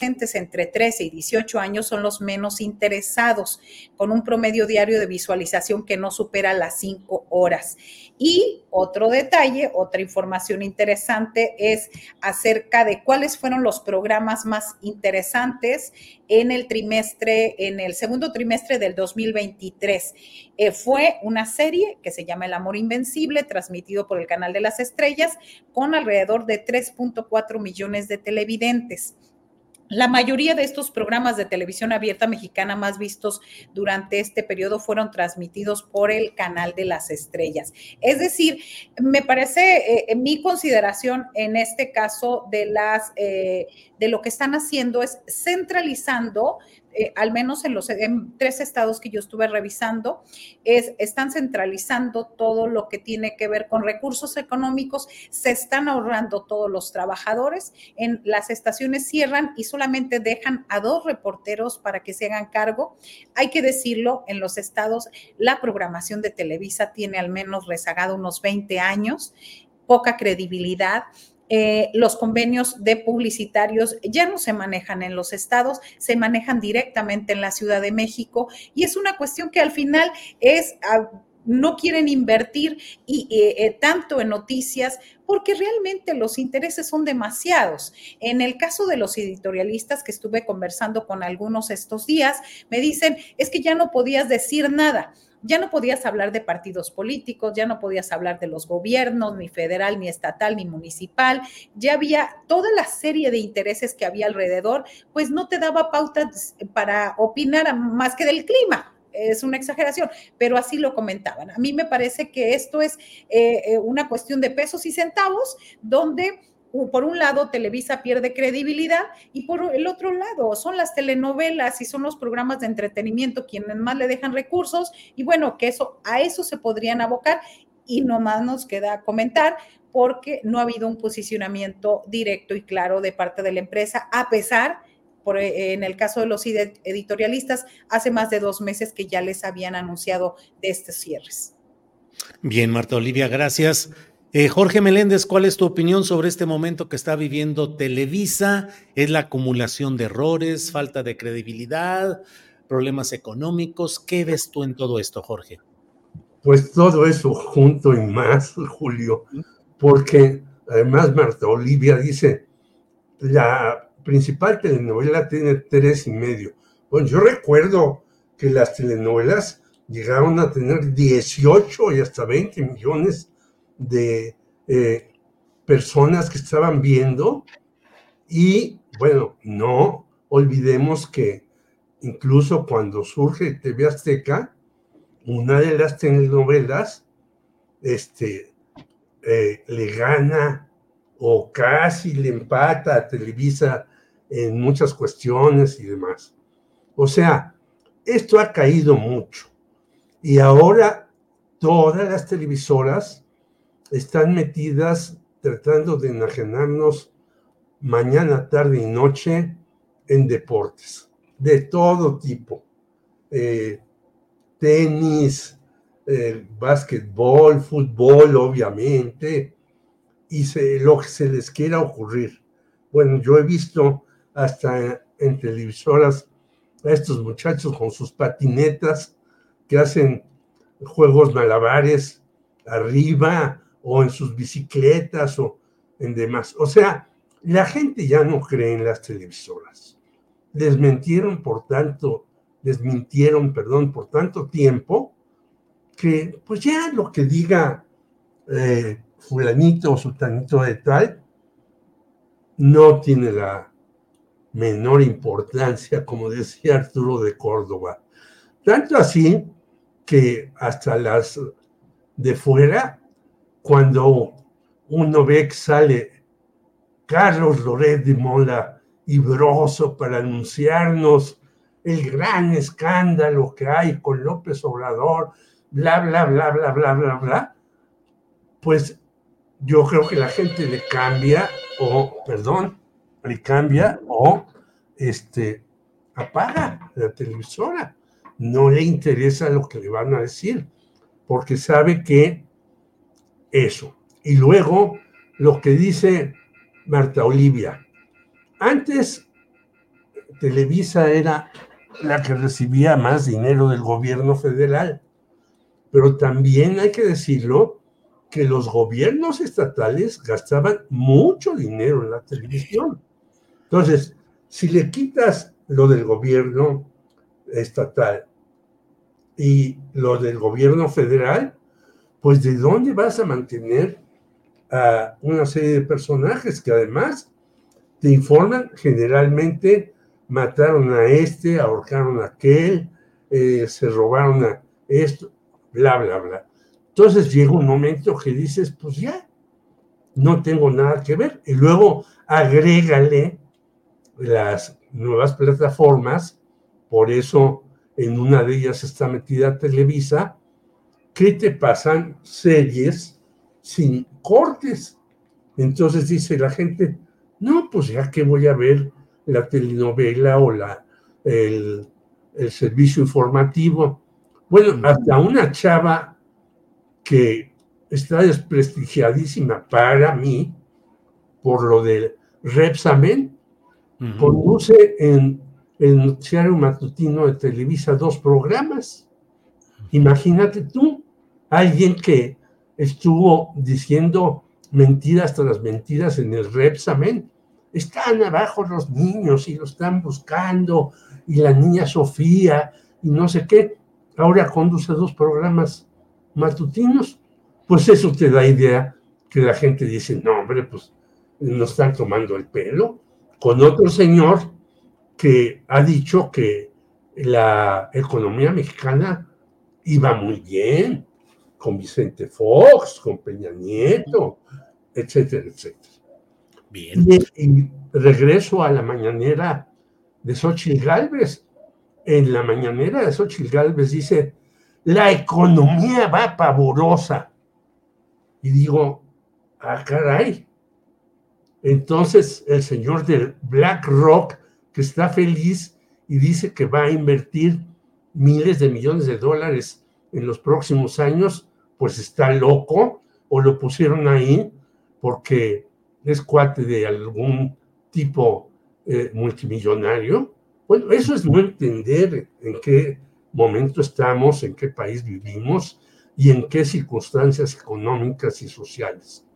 Entre 13 y 18 años son los menos interesados, con un promedio diario de visualización que no supera las 5 horas. Y otro detalle, otra información interesante es acerca de cuáles fueron los programas más interesantes en el trimestre, en el segundo trimestre del 2023. Eh, fue una serie que se llama El Amor Invencible, transmitido por el Canal de las Estrellas, con alrededor de 3.4 millones de televidentes. La mayoría de estos programas de televisión abierta mexicana más vistos durante este periodo fueron transmitidos por el canal de las estrellas. Es decir, me parece, eh, mi consideración en este caso de las eh, de lo que están haciendo es centralizando eh, al menos en los tres estados que yo estuve revisando, es, están centralizando todo lo que tiene que ver con recursos económicos, se están ahorrando todos los trabajadores, en las estaciones cierran y solamente dejan a dos reporteros para que se hagan cargo. Hay que decirlo, en los estados la programación de Televisa tiene al menos rezagado unos 20 años poca credibilidad eh, los convenios de publicitarios ya no se manejan en los estados, se manejan directamente en la Ciudad de México y es una cuestión que al final es... Ah, no quieren invertir y, eh, tanto en noticias porque realmente los intereses son demasiados. En el caso de los editorialistas que estuve conversando con algunos estos días, me dicen, es que ya no podías decir nada ya no podías hablar de partidos políticos, ya no podías hablar de los gobiernos, ni federal, ni estatal, ni municipal, ya había toda la serie de intereses que había alrededor, pues no te daba pautas para opinar más que del clima es una exageración, pero así lo comentaban. A mí me parece que esto es eh, eh, una cuestión de pesos y centavos, donde por un lado Televisa pierde credibilidad y por el otro lado son las telenovelas y son los programas de entretenimiento quienes más le dejan recursos y bueno, que eso a eso se podrían abocar y nomás nos queda comentar porque no ha habido un posicionamiento directo y claro de parte de la empresa a pesar por, eh, en el caso de los editorialistas, hace más de dos meses que ya les habían anunciado de estos cierres. Bien, Marta Olivia, gracias. Eh, Jorge Meléndez, ¿cuál es tu opinión sobre este momento que está viviendo Televisa? ¿Es la acumulación de errores, falta de credibilidad, problemas económicos? ¿Qué ves tú en todo esto, Jorge? Pues todo eso junto y más, Julio, porque Además, Marta Olivia dice, la principal telenovela tiene tres y medio. Bueno, yo recuerdo que las telenovelas llegaron a tener 18 y hasta 20 millones de eh, personas que estaban viendo. Y bueno, no olvidemos que incluso cuando surge TV Azteca, una de las telenovelas este, eh, le gana o casi le empata a Televisa en muchas cuestiones y demás. O sea, esto ha caído mucho. Y ahora todas las televisoras están metidas tratando de enajenarnos mañana, tarde y noche en deportes de todo tipo. Eh, tenis, eh, básquetbol, fútbol, obviamente, y lo que se les quiera ocurrir. Bueno, yo he visto hasta en televisoras a estos muchachos con sus patinetas que hacen juegos malabares arriba o en sus bicicletas o en demás. O sea, la gente ya no cree en las televisoras. Desmentieron por tanto, desmintieron, perdón, por tanto tiempo que pues ya lo que diga eh, fulanito o sultanito de tal no tiene la menor importancia, como decía Arturo de Córdoba. Tanto así que hasta las de fuera, cuando uno ve que sale Carlos Loret de Mola y Broso para anunciarnos el gran escándalo que hay con López Obrador, bla, bla, bla, bla, bla, bla, bla, pues yo creo que la gente le cambia o, perdón, le cambia o este, apaga la televisora. No le interesa lo que le van a decir, porque sabe que eso. Y luego lo que dice Marta Olivia. Antes Televisa era la que recibía más dinero del gobierno federal, pero también hay que decirlo que los gobiernos estatales gastaban mucho dinero en la televisión. Entonces, si le quitas lo del gobierno estatal y lo del gobierno federal, pues ¿de dónde vas a mantener a una serie de personajes que además te informan generalmente mataron a este, ahorcaron a aquel, eh, se robaron a esto, bla, bla, bla. Entonces llega un momento que dices, pues ya, no tengo nada que ver. Y luego agrégale las nuevas plataformas, por eso en una de ellas está metida Televisa, que te pasan series sin cortes. Entonces dice la gente, no, pues ya que voy a ver la telenovela o la, el, el servicio informativo. Bueno, hasta una chava que está desprestigiadísima para mí por lo del Repsamen, conduce en el noticiario matutino de Televisa dos programas. Imagínate tú, alguien que estuvo diciendo mentiras tras mentiras en el Repsamen. Están abajo los niños y lo están buscando, y la niña Sofía, y no sé qué. Ahora conduce dos programas matutinos, pues eso te da idea que la gente dice, no, hombre, pues nos están tomando el pelo. Con otro señor que ha dicho que la economía mexicana iba muy bien, con Vicente Fox, con Peña Nieto, etcétera, etcétera. Bien. Y, regreso a la mañanera de Xochitl Galvez. En la mañanera de Xochitl Galvez dice, la economía va pavorosa. Y digo, ah, caray. Entonces el señor del BlackRock, que está feliz y dice que va a invertir miles de millones de dólares en los próximos años, pues está loco o lo pusieron ahí porque es cuate de algún tipo eh, multimillonario. Bueno, eso es no entender en qué momento estamos, en qué país vivimos y en qué circunstancias económicas y sociales.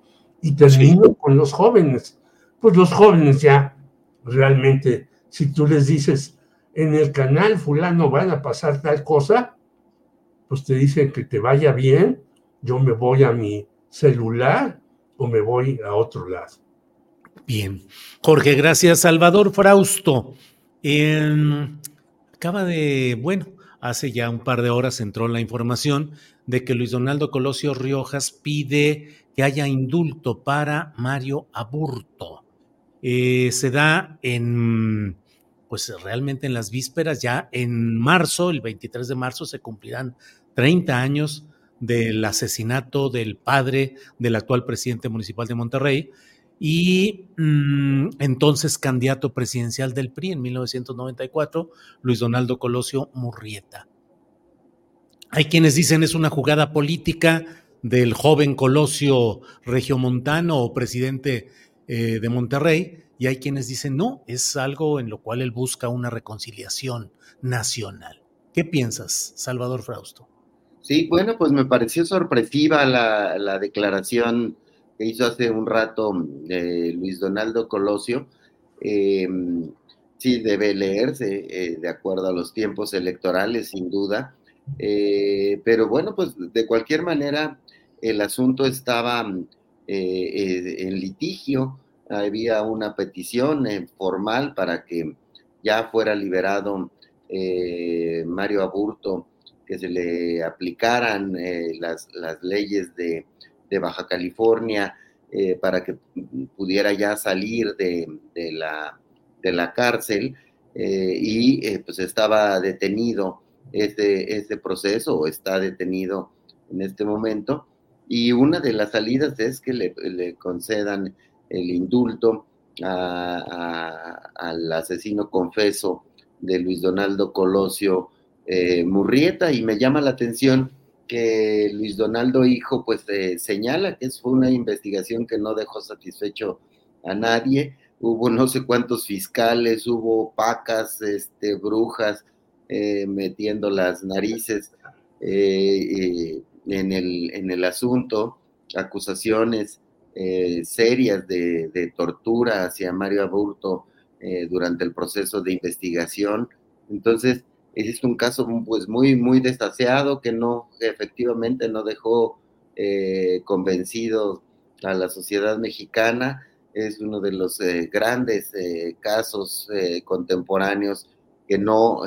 Y termino con los jóvenes. Pues los jóvenes ya realmente, si tú les dices, en el canal fulano van a pasar tal cosa, pues te dicen que te vaya bien, yo me voy a mi celular o me voy a otro lado. Bien. Jorge, gracias. Salvador Frausto. acaba de, bueno, hace ya un par de horas entró la información de que Luis Donaldo Colosio Riojas pide que haya indulto para Mario Aburto. Eh, se da en, pues realmente en las vísperas, ya en marzo, el 23 de marzo, se cumplirán 30 años del asesinato del padre del actual presidente municipal de Monterrey y mm, entonces candidato presidencial del PRI en 1994, Luis Donaldo Colosio Murrieta. Hay quienes dicen es una jugada política del joven Colosio Regiomontano o presidente eh, de Monterrey, y hay quienes dicen no, es algo en lo cual él busca una reconciliación nacional. ¿Qué piensas, Salvador Frausto? Sí, bueno, pues me pareció sorpresiva la, declaración que hizo hace un rato eh, Luis Donaldo Colosio. Eh, sí, debe leerse eh, de acuerdo a los tiempos electorales, sin duda. pero bueno, pues de cualquier manera, el asunto estaba en litigio. Había una petición formal para que ya fuera liberado Mario Aburto que se le aplicaran eh, las, leyes de, Baja California eh, para que pudiera ya salir de, la, de la, cárcel eh, y pues estaba detenido este, este proceso o está detenido en este momento. Y una de las salidas es que le, concedan el indulto al asesino confeso de Luis Donaldo Colosio eh, Murrieta y me llama la atención que Luis Donaldo Hijo pues eh, señala que fue una investigación que no dejó satisfecho a nadie, hubo no sé cuántos fiscales, hubo pacas, este, brujas eh, metiendo las narices en, el, en el asunto, acusaciones serias de, de, tortura hacia Mario Aburto durante el proceso de investigación. Entonces, es un caso pues muy, muy desaseado que no, efectivamente no dejó eh, convencido a la sociedad mexicana. Es uno de los eh, grandes eh, casos contemporáneos que no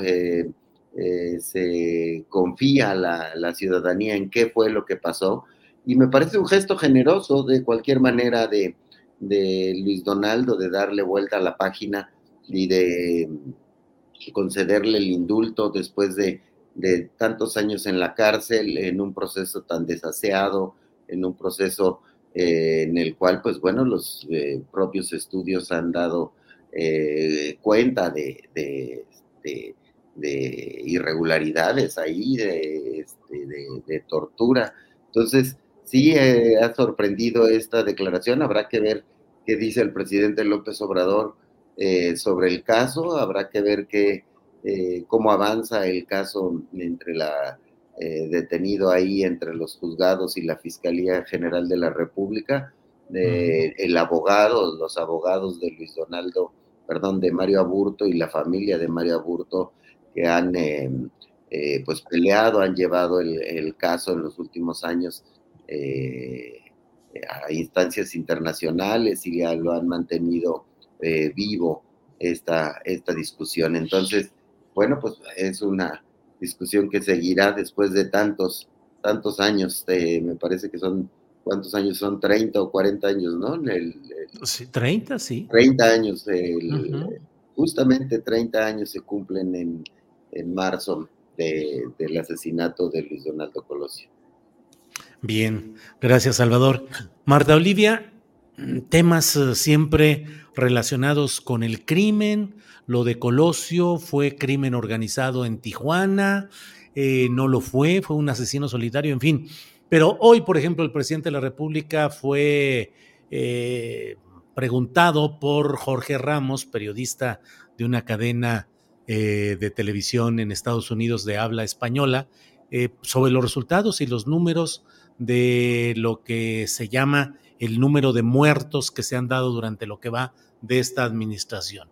se confía la, la, ciudadanía en qué fue lo que pasó. Y me parece un gesto generoso de cualquier manera de Luis Donaldo de darle vuelta a la página y de concederle el indulto después de, tantos años en la cárcel, en un proceso tan desaseado, en un proceso eh, en el cual, pues bueno, los eh, propios estudios han dado eh, cuenta de, irregularidades ahí, este, de, tortura. Entonces, sí ha sorprendido esta declaración, habrá que ver qué dice el presidente López Obrador eh, sobre el caso. Habrá que ver que, eh, cómo avanza el caso entre la eh, detenido ahí, entre los juzgados y la Fiscalía General de la República. El abogado, los abogados de Luis Donaldo, perdón, de Mario Aburto y la familia de Mario Aburto que han pues peleado, han llevado el, el, caso en los últimos años a instancias internacionales y ya lo han mantenido eh, vivo esta, esta discusión. Entonces, bueno, pues es una discusión que seguirá después de tantos, tantos años. Eh, me parece que son, ¿cuántos años son? 30 o 40 años, ¿no? El, sí, 30, sí. 30 años, justamente 30 años se cumplen en, en marzo del asesinato de Luis Donaldo Colosio. Bien, gracias Salvador. Marta Olivia, temas eh, siempre relacionados con el crimen. Lo de Colosio fue crimen organizado en Tijuana, eh, no lo fue, fue un asesino solitario, en fin. Pero hoy, por ejemplo, el presidente de la República fue eh, preguntado por Jorge Ramos, periodista de una cadena de televisión en Estados Unidos de habla española, eh, sobre los resultados y los números de lo que se llama el número de muertos que se han dado durante lo que va de esta administración.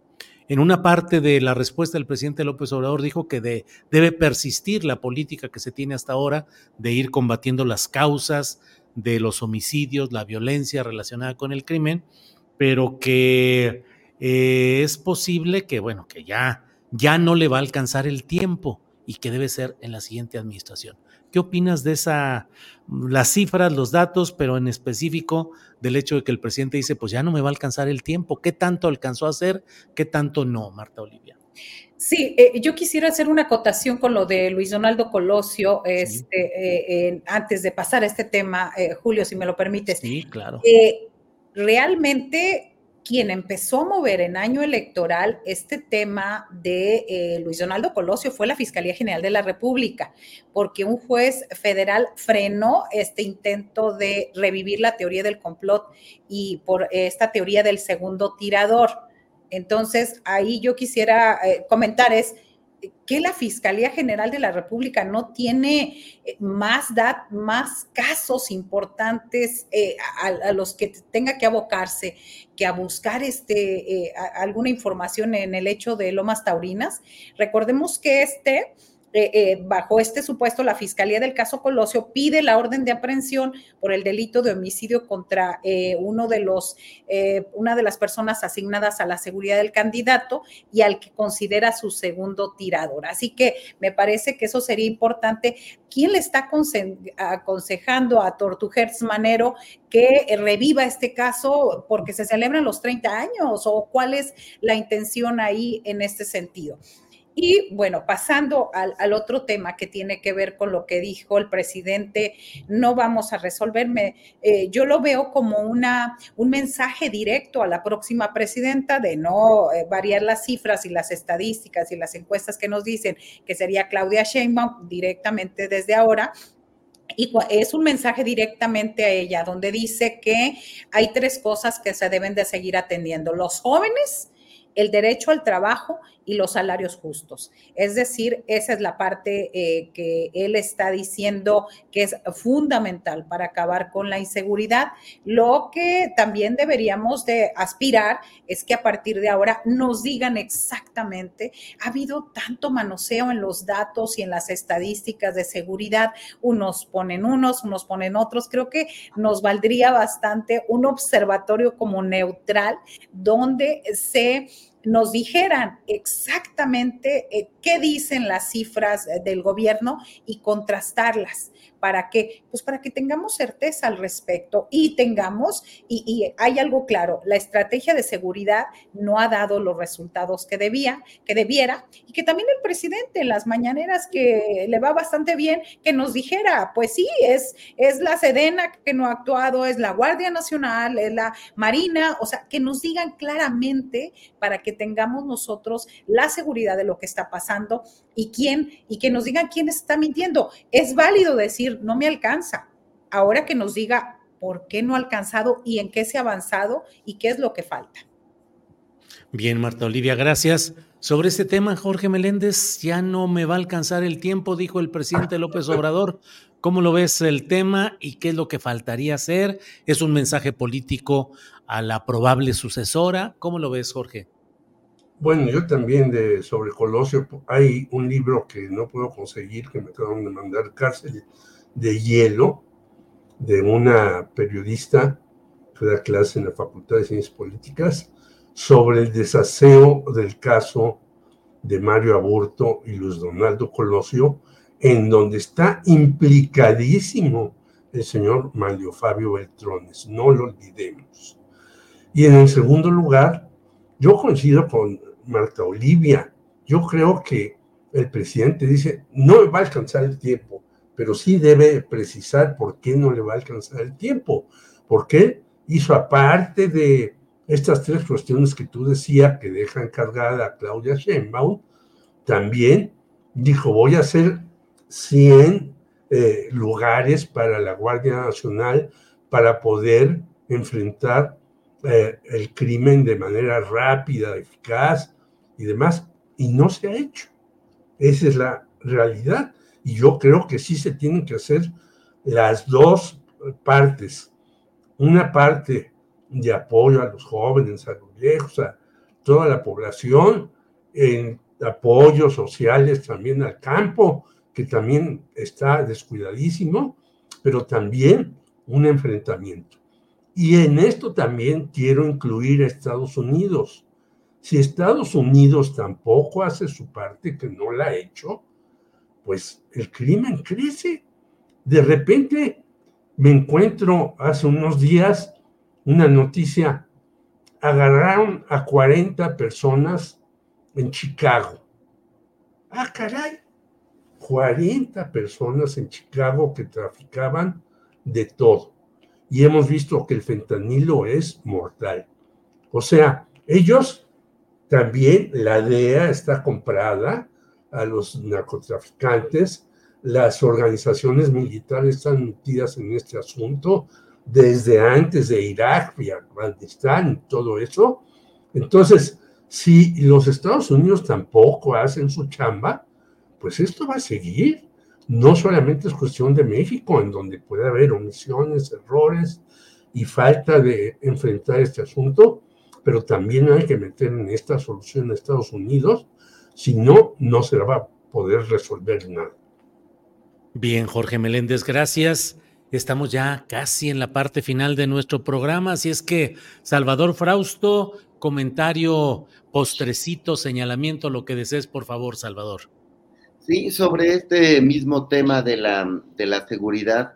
En una parte de la respuesta del presidente López Obrador dijo que debe persistir la política que se tiene hasta ahora de ir combatiendo las causas de los homicidios, la violencia relacionada con el crimen, pero que eh, es posible que, bueno, que ya, ya no le va a alcanzar el tiempo y que debe ser en la siguiente administración. ¿Qué opinas de esa, las cifras, los datos, pero en específico del hecho de que el presidente dice, pues ya no me va a alcanzar el tiempo? ¿Qué tanto alcanzó a hacer? ¿Qué tanto no, Marta Olivia? Sí, eh, yo quisiera hacer una acotación con lo de Luis Donaldo Colosio, este, eh, antes de pasar a este tema, Julio, si me lo permites. Sí, claro. realmente quien empezó a mover en año electoral este tema de eh, Luis Donaldo Colosio fue la Fiscalía General de la República, porque un juez federal frenó este intento de revivir la teoría del complot y por esta teoría del segundo tirador. Entonces, ahí yo quisiera eh, comentar es que la Fiscalía General de la República no tiene eh, más, más casos importantes eh, a, los que tenga que abocarse que a buscar este, eh, alguna información en el hecho de Lomas Taurinas. Recordemos que este eh, eh, bajo este supuesto, la Fiscalía del caso Colosio pide la orden de aprehensión por el delito de homicidio contra eh, uno de los, una de las personas asignadas a la seguridad del candidato y al que considera su segundo tirador. Así que me parece que eso sería importante. ¿Quién le está aconsejando a Tortuguers Manero que reviva este caso porque se celebran los 30 años o cuál es la intención ahí en este sentido? Y bueno, pasando al, otro tema que tiene que ver con lo que dijo el presidente, no vamos a resolverme. Eh, yo lo veo como una, un mensaje directo a la próxima presidenta de no eh, variar las cifras y las estadísticas y las encuestas que nos dicen que sería Claudia Sheinbaum directamente desde ahora, y es un mensaje directamente a ella, donde dice que hay tres cosas que se deben de seguir atendiendo. Los jóvenes, el derecho al trabajo y los salarios justos. Es decir, esa es la parte eh, que él está diciendo que es fundamental para acabar con la inseguridad. Lo que también deberíamos de aspirar es que a partir de ahora nos digan exactamente, ha habido tanto manoseo en los datos y en las estadísticas de seguridad, unos ponen unos, unos ponen otros. Creo que nos valdría bastante un observatorio como neutral donde se nos dijeran exactamente eh, qué dicen las cifras eh, del gobierno y contrastarlas. ¿Para qué? Pues para que tengamos certeza al respecto y tengamos, y, hay algo claro, la estrategia de seguridad no ha dado los resultados que debía, que debiera, y que también el presidente en las mañaneras que le va bastante bien, que nos dijera, pues sí, es, es la Sedena que no ha actuado, es la Guardia Nacional, es la Marina, o sea, que nos digan claramente para que tengamos nosotros la seguridad de lo que está pasando y quién, y que nos digan quién está mintiendo. Es válido decir, no me alcanza. Ahora que nos diga por qué no ha alcanzado y en qué se ha avanzado y qué es lo que falta. Bien, Marta Olivia, gracias. Sobre este tema, Jorge Meléndez, ya no me va a alcanzar el tiempo, dijo el presidente López Obrador. ¿Cómo lo ves el tema y qué es lo que faltaría hacer? ¿Es un mensaje político a la probable sucesora? ¿Cómo lo ves, Jorge? Bueno, yo también de sobre Colosio, hay un libro que no puedo conseguir, que me acaban de mandar, Cárcel de Hielo, de una periodista que da clase en la Facultad de Ciencias Políticas, sobre el desaseo del caso de Mario Aburto y Luis Donaldo Colosio, en donde está implicadísimo el señor Mario Fabio Beltrones, no lo olvidemos. Y en el segundo lugar, yo coincido con Marta Olivia. Yo creo que el presidente dice, no va a alcanzar el tiempo, pero sí debe precisar por qué no le va a alcanzar el tiempo. Porque hizo aparte de estas tres cuestiones que tú decías que deja encargada a Claudia Sheinbaum, también dijo, voy a hacer 100 eh, lugares para la Guardia Nacional para poder enfrentar eh, el crimen de manera rápida, eficaz y demás, y no se ha hecho. Esa es la realidad. Y yo creo que sí se tienen que hacer las dos partes. Una parte de apoyo a los jóvenes, a los viejos, a toda la población, en apoyos sociales también al campo, que también está descuidadísimo, pero también un enfrentamiento. Y en esto también quiero incluir a Estados Unidos. Si Estados Unidos tampoco hace su parte, que no la ha hecho, pues el crimen crece. De repente me encuentro hace unos días una noticia, agarraron a 40 personas en Chicago. Ah, caray, 40 personas en Chicago que traficaban de todo. Y hemos visto que el fentanilo es mortal. O sea, ellos también, la DEA está comprada a los narcotraficantes, las organizaciones militares están metidas en este asunto desde antes de Irak y Afganistán todo eso. Entonces, si los Estados Unidos tampoco hacen su chamba, pues esto va a seguir. No solamente es cuestión de México, en donde puede haber omisiones, errores y falta de enfrentar este asunto, pero también hay que meter en esta solución a Estados Unidos, si no, no se va a poder resolver nada. Bien, Jorge Meléndez, gracias. Estamos ya casi en la parte final de nuestro programa, así es que, Salvador Frausto, comentario, postrecito, señalamiento, lo que desees, por favor, Salvador. Sí, sobre este mismo tema de la, de la seguridad,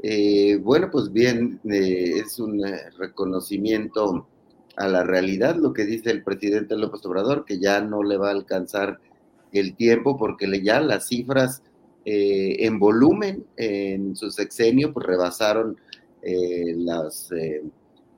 eh, bueno, pues bien, eh, es un eh, reconocimiento a la realidad lo que dice el presidente López Obrador, que ya no le va a alcanzar el tiempo porque ya las cifras en volumen en su sexenio pues rebasaron las,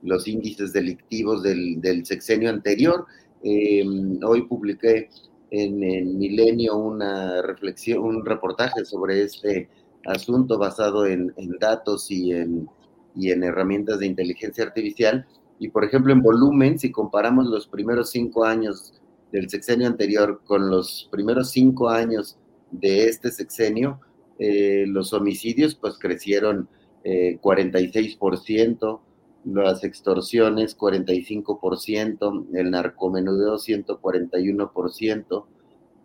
los índices delictivos del, sexenio anterior. hoy publiqué en el Milenio una reflexión, un reportaje sobre este asunto basado en, datos en, y en herramientas de inteligencia artificial. Y por ejemplo, en volumen, si comparamos los primeros cinco años del sexenio anterior con los primeros cinco años de este sexenio, eh, los homicidios pues crecieron eh, 46%, las extorsiones 45%, el narcomenudeo 141%,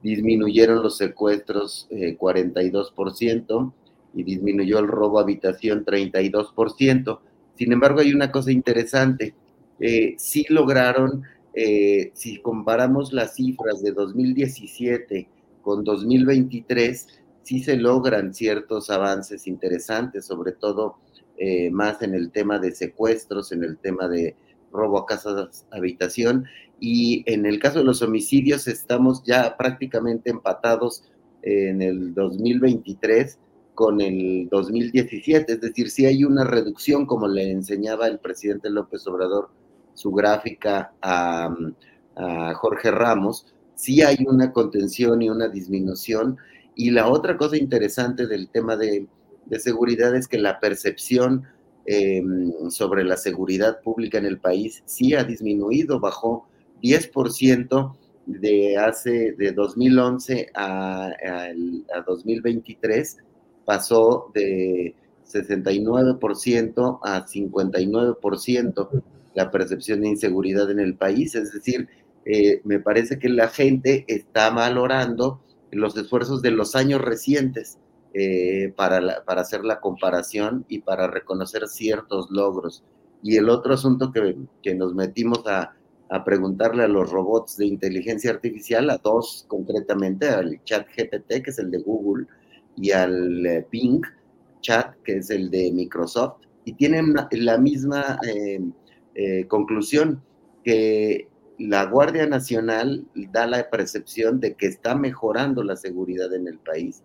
disminuyeron los secuestros 42% eh, y disminuyó el robo a habitación 32%. Sin embargo, hay una cosa interesante, eh, sí lograron, eh, si comparamos las cifras de 2017 con 2023, sí se logran ciertos avances interesantes, sobre todo eh, más en el tema de secuestros, en el tema de robo a casas habitación. Y en el caso de los homicidios estamos ya prácticamente empatados en el 2023 con el 2017, es decir, si hay una reducción como le enseñaba el presidente López Obrador su gráfica a, a Jorge Ramos, sí hay una contención y una disminución. Y la otra cosa interesante del tema de de seguridad es que la percepción em, sobre la seguridad pública en el país sí ha disminuido, bajó 10% de hace de 2011 a, a, 2023, pasó de 69% a 59% la percepción de inseguridad en el país, es decir, eh, me parece que la gente está valorando los esfuerzos de los años recientes eh, para, para, hacer la comparación y para reconocer ciertos logros. Y el otro asunto que, que nos metimos a, a, preguntarle a los robots de inteligencia artificial, a dos concretamente, al chat GPT, que es el de Google, y al eh, Ping chat, que es el de Microsoft, y tienen la misma eh, conclusión, que la Guardia Nacional da la percepción de que está mejorando la seguridad en el país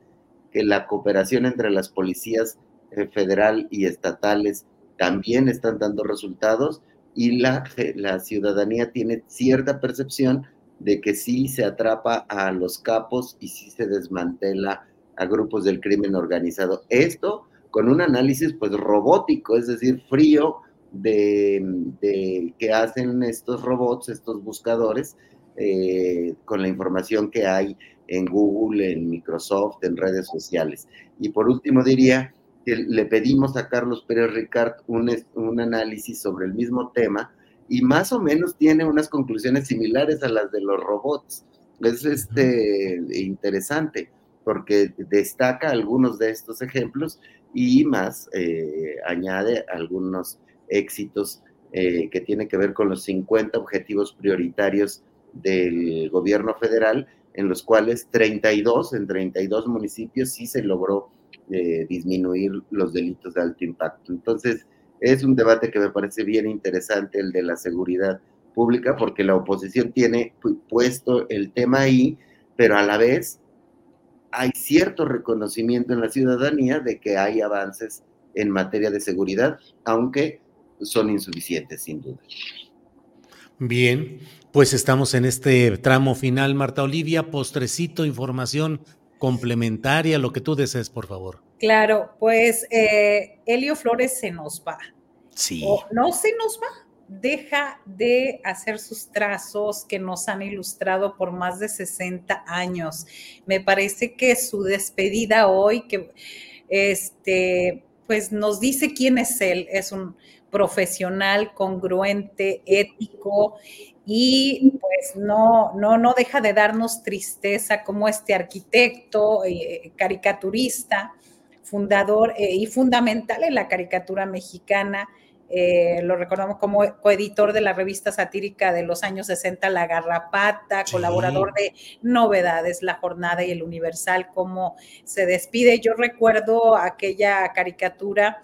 que la cooperación entre las policías eh, federal y estatales también están dando resultados y la, la ciudadanía tiene cierta percepción de que sí se atrapa a los capos y sí se desmantela a grupos del crimen organizado. Esto con un análisis pues robótico, es decir, frío de, que hacen estos robots, estos buscadores, eh, con la información que hay en Google, en Microsoft, en redes sociales. Y por último diría que le pedimos a Carlos Pérez Ricard un, un análisis sobre el mismo tema y más o menos tiene unas conclusiones similares a las de los robots. Es este, interesante porque destaca algunos de estos ejemplos y más eh, añade algunos éxitos eh, que tienen que ver con los 50 objetivos prioritarios del gobierno federal, en los cuales 32, en 32 municipios sí se logró eh, disminuir los delitos de alto impacto. Entonces, es un debate que me parece bien interesante, el de la seguridad pública, porque la oposición tiene puesto el tema ahí, pero a la vez hay cierto reconocimiento en la ciudadanía de que hay avances en materia de seguridad, aunque son insuficientes, sin duda. Bien, pues estamos en este tramo final, Marta Olivia, postrecito, información complementaria, lo que tú desees, por favor. Claro, pues eh, Helio Flores se nos va. Sí. no se nos va, deja de hacer sus trazos que nos han ilustrado por más de 60 años. Me parece que su despedida hoy, que este, pues nos dice quién es él, es un profesional, congruente, ético y pues no, no, no deja de darnos tristeza como este arquitecto, eh, caricaturista, fundador eh, y fundamental en la caricatura mexicana, eh, lo recordamos como coeditor de la revista satírica de los años 60, La Garrapata, colaborador de Novedades, La Jornada y El Universal, cómo se despide. Yo recuerdo aquella caricatura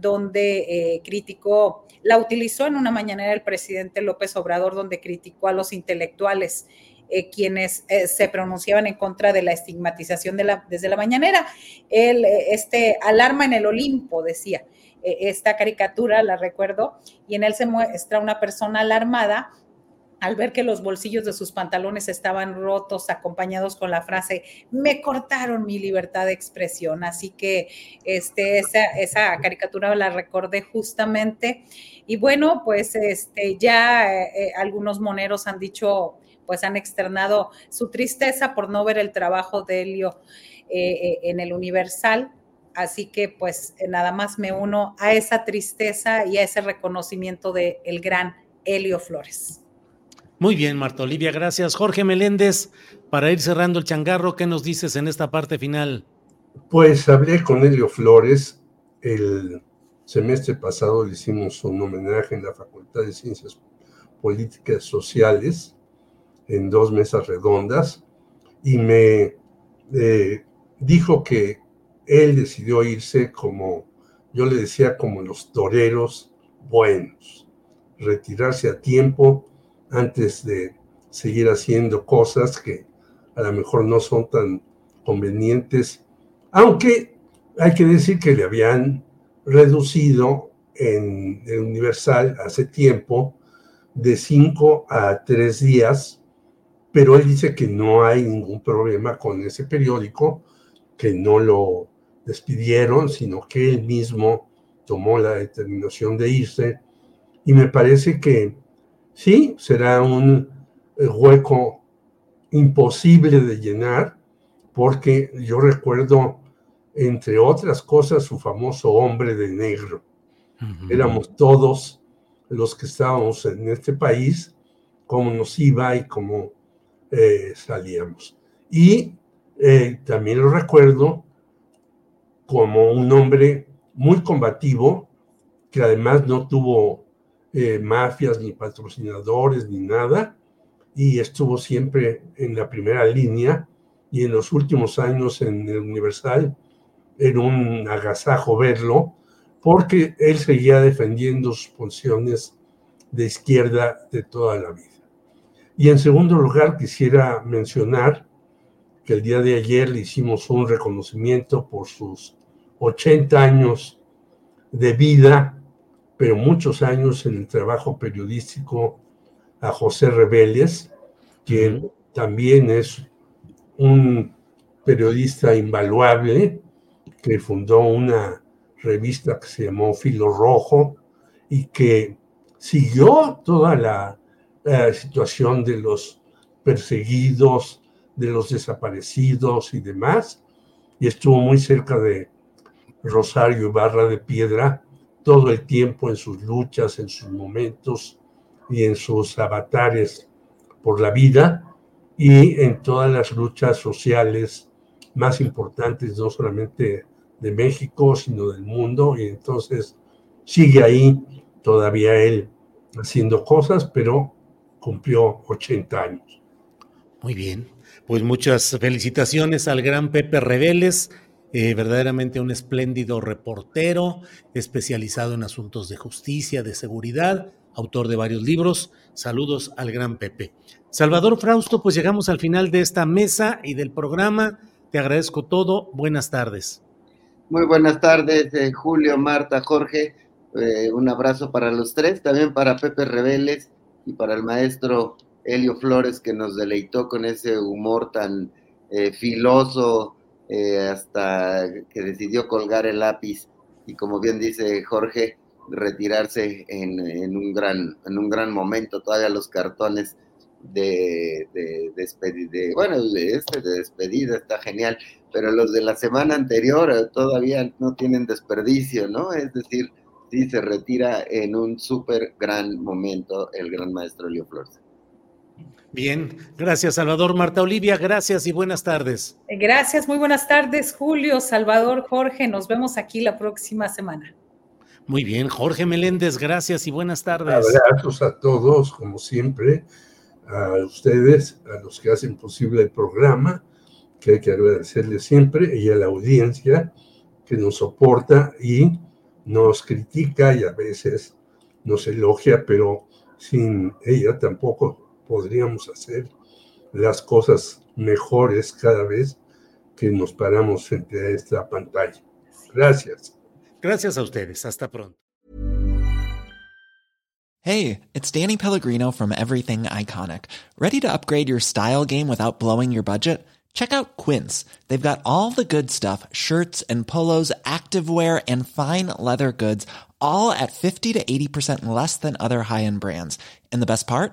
donde eh, criticó, la utilizó en una mañanera el presidente López Obrador, donde criticó a los intelectuales. Eh, quienes se pronunciaban en contra de la estigmatización de la, desde la mañanera. Él, este, alarma en el Olimpo, decía. Esta caricatura, la recuerdo, y en él se muestra una persona alarmada al ver que los bolsillos de sus pantalones estaban rotos, acompañados con la frase, me cortaron mi libertad de expresión. Así que este, esa, caricatura la recordé justamente. Y bueno, pues este, ya eh, eh, algunos moneros han dicho, pues han externado su tristeza por no ver el trabajo de Helio eh, en el Universal. Así que pues nada más me uno a esa tristeza y a ese reconocimiento del el gran Helio Flores. Muy bien, Marta Olivia, gracias. Jorge Meléndez, para ir cerrando el changarro, ¿qué nos dices en esta parte final? Pues hablé con Helio Flores. El semestre pasado le hicimos un homenaje en la Facultad de Ciencias Políticas Sociales en dos mesas redondas y me eh, dijo que él decidió irse como, yo le decía, como los toreros buenos, retirarse a tiempo antes de seguir haciendo cosas que a lo mejor no son tan convenientes, aunque hay que decir que le habían reducido en el Universal hace tiempo de cinco a tres días, pero él dice que no hay ningún problema con ese periódico, que no lo despidieron, sino que él mismo tomó la determinación de irse. Y me parece que sí, será un eh, hueco imposible de llenar, porque yo recuerdo, entre otras cosas, su famoso hombre de negro. Éramos todos los que estábamos en este país, cómo nos iba y cómo eh, salíamos. Y eh, también lo recuerdo como un hombre muy combativo, que además no tuvo eh, mafias ni patrocinadores ni nada, y estuvo siempre en la primera línea y en los últimos años en el Universal era un agasajo verlo, porque él seguía defendiendo sus posiciones de izquierda de toda la vida. Y en segundo lugar, quisiera mencionar que el día de ayer le hicimos un reconocimiento por sus 80 años de vida, pero muchos años en el trabajo periodístico a José Rebeles, quien también es un periodista invaluable, que fundó una revista que se llamó Filo Rojo y que siguió toda la, situación de los perseguidos, de los desaparecidos y demás, y estuvo muy cerca de Rosario Barra de Piedra todo el tiempo en sus luchas, en sus momentos y en sus avatares por la vida y en todas las luchas sociales más importantes, no solamente de México, sino del mundo, y entonces sigue ahí todavía él haciendo cosas, pero cumplió 80 años. Muy bien, pues muchas felicitaciones al gran Pepe Reveles, eh, verdaderamente un espléndido reportero, especializado en asuntos de justicia, de seguridad, autor de varios libros. Saludos al gran Pepe. Salvador Frausto, pues llegamos al final de esta mesa y del programa. Te agradezco todo. Buenas tardes. Muy buenas tardes, eh, Julio, Marta, Jorge. Eh, un abrazo para los tres, también para Pepe Reveles y para el maestro Helio Flores que nos deleitó con ese humor tan filoso hasta que decidió colgar el lápiz y como bien dice Jorge, retirarse en, en, un, gran, en un gran momento. Todavía los cartones de, de, bueno, este de despedida está genial, pero los de la semana anterior eh, todavía no tienen desperdicio, ¿no? Es decir, sí se retira en un súper gran momento el gran maestro Leo Flores. Bien, gracias Salvador. Marta Olivia, gracias y buenas tardes. Gracias, muy buenas tardes Julio, Salvador, Jorge. Nos vemos aquí la próxima semana. Muy bien, Jorge Meléndez, gracias y buenas tardes. Abrazos a todos, como siempre a ustedes, a los que hacen posible el programa, que hay que agradecerles siempre, y a la audiencia que nos soporta y nos critica y a veces nos elogia, pero sin ella tampoco podríamos hacer las cosas mejores cada vez que nos paramos frente a esta pantalla. Gracias. Gracias a ustedes. Hasta pronto. Hey, it's Danny Pellegrino from Everything Iconic. Ready to upgrade your style game without blowing your budget? Check out Quince. They've got all the good stuff shirts and polos, activewear, and fine leather goods, all at 50 to 80% less than other high end brands. And the best part?